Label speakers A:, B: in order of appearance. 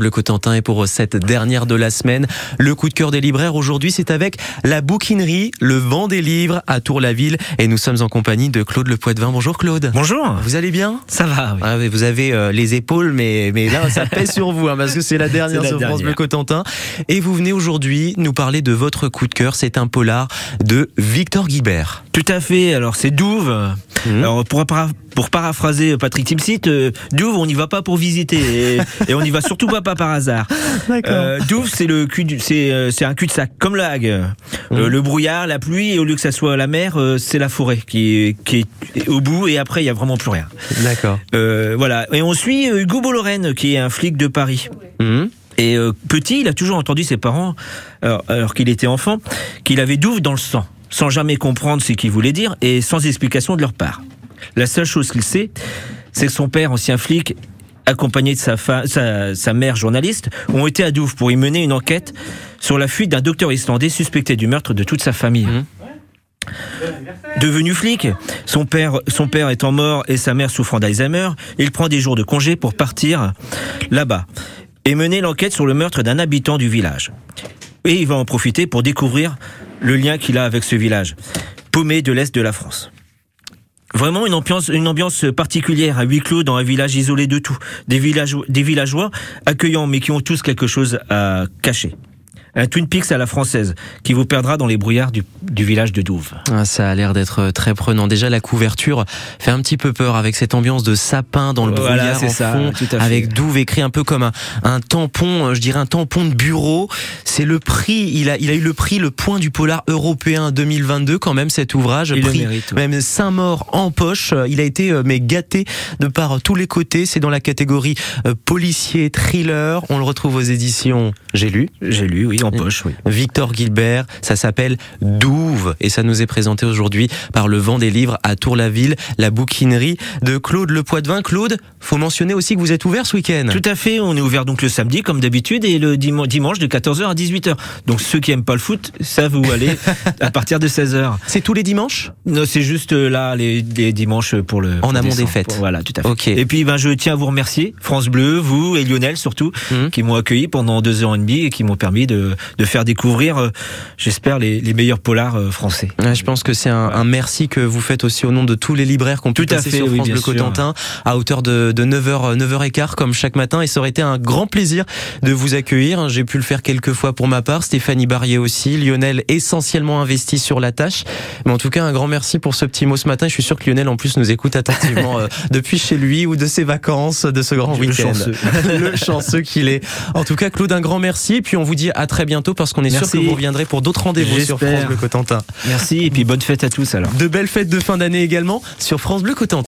A: Bleu Cotentin et pour cette dernière de la semaine, le coup de cœur des libraires aujourd'hui c'est avec la bouquinerie, le vent des livres à Tour-la-Ville et nous sommes en compagnie de Claude Le Poitvin. Bonjour Claude.
B: Bonjour.
A: Vous allez bien?
B: Ça va. Oui.
A: Ah, vous avez euh, les épaules mais mais là ça pèse sur vous hein, parce que c'est la dernière sur France. Bleu Cotentin et vous venez aujourd'hui nous parler de votre coup de cœur, c'est un polar de Victor Guibert.
B: Tout à fait. Alors c'est Douve.
A: Mhm.
B: Alors pour, para- pour paraphraser Patrick Timsit, euh, Douve, on n'y va pas pour visiter et, et on n'y va surtout pas, pas par hasard. Euh, Douve, c'est le cul, du- c'est euh, c'est un cul-de-sac comme la Hague. Euh,
A: Mhm.
B: le brouillard, la pluie, et au lieu que ça soit la mer, euh, c'est la forêt qui est, qui est au bout et après il y a vraiment plus rien.
A: D'accord.
B: Euh, voilà. Et on suit Hugo Bollorène qui est un flic de Paris.
A: Mhm.
B: Et euh, petit, il a toujours entendu ses parents, alors, alors qu'il était enfant, qu'il avait douve dans le sang, sans jamais comprendre ce qu'ils voulaient dire et sans explication de leur part. La seule chose qu'il sait, c'est que son père, ancien flic, accompagné de sa, fa- sa, sa mère journaliste, ont été à Douve pour y mener une enquête sur la fuite d'un docteur islandais suspecté du meurtre de toute sa famille.
A: Mhm.
B: Devenu flic, son père, son père étant mort et sa mère souffrant d'Alzheimer, il prend des jours de congé pour partir là-bas et mener l'enquête sur le meurtre d'un habitant du village. Et il va en profiter pour découvrir le lien qu'il a avec ce village, paumé de l'Est de la France. Vraiment une ambiance, une ambiance particulière à huis clos dans un village isolé de tout. Des, villageois, des villageois accueillants mais qui ont tous quelque chose à cacher. Un Twin Peaks à la française qui vous perdra dans les brouillards du, du village de Douve.
A: Ah, ça a l'air d'être très prenant. Déjà, la couverture fait un petit peu peur avec cette ambiance de sapin dans le
B: Voilà,
A: brouillard en
B: ça,
A: fond, avec Douve écrit un peu comme un, un tampon, euh, je dirais un tampon de bureau. C'est le prix, il a, il a eu le prix, le point du polar européen 2022 quand même cet ouvrage.
B: Il
A: prix
B: mérite, ouais.
A: même Saint-Maur en poche. Euh, Il a été euh, mais gâté de par tous les côtés. C'est dans la catégorie policier, thriller. On le retrouve aux éditions J'ai lu.
B: J'ai lu, oui, en poche, oui.
A: Victor Gilbert, ça s'appelle Douve et ça nous est présenté aujourd'hui par le vent des livres à Tour-la-Ville, la bouquinerie de Claude Le Poitvin. Claude, faut mentionner aussi que vous êtes ouvert ce week-end.
B: Tout à fait, on est ouvert donc le samedi comme d'habitude et le diman- dimanche de 14h à 18h. Donc ceux qui aiment pas le foot, ça vous allez à partir de 16h.
A: C'est tous les dimanches?
B: Non, c'est juste euh, là les, les dimanches pour le
A: En amont des fêtes.
B: Voilà, tout à fait.
A: Ok.
B: Et puis ben je tiens à vous remercier France Bleu, vous et Lionel surtout
A: Mhm.
B: qui m'ont accueilli pendant deux ans et demi et qui m'ont permis de, de faire découvrir euh, j'espère les, les meilleurs polars euh, français.
A: Ouais, Je pense que c'est un, un merci que vous faites aussi au nom de tous les libraires qu'on pu
B: Tout à fait,
A: sur France Bleu
B: sûr.
A: Cotentin à hauteur de, de 9h, 9h15 comme chaque matin et ça aurait été un grand plaisir de vous accueillir. J'ai pu le faire quelques fois pour ma part, Stéphanie Barrier aussi, Lionel essentiellement investi sur la tâche. Mais en tout cas, un grand merci pour ce petit mot ce matin. Je suis sûr que Lionel en plus nous écoute attentivement euh, depuis chez lui ou de ses vacances, de ce grand
B: Le
A: week-end.
B: chanceux.
A: le chanceux qu'il est. En tout cas, Claude, un grand merci. Et puis on vous dit à très bientôt parce qu'on est sûr
B: Merci.
A: que vous reviendrez pour d'autres rendez-vous sur. France Bleu Cotentin.
B: Merci et puis bonne fête à tous alors.
A: De belles fêtes de fin d'année également sur France Bleu Cotentin.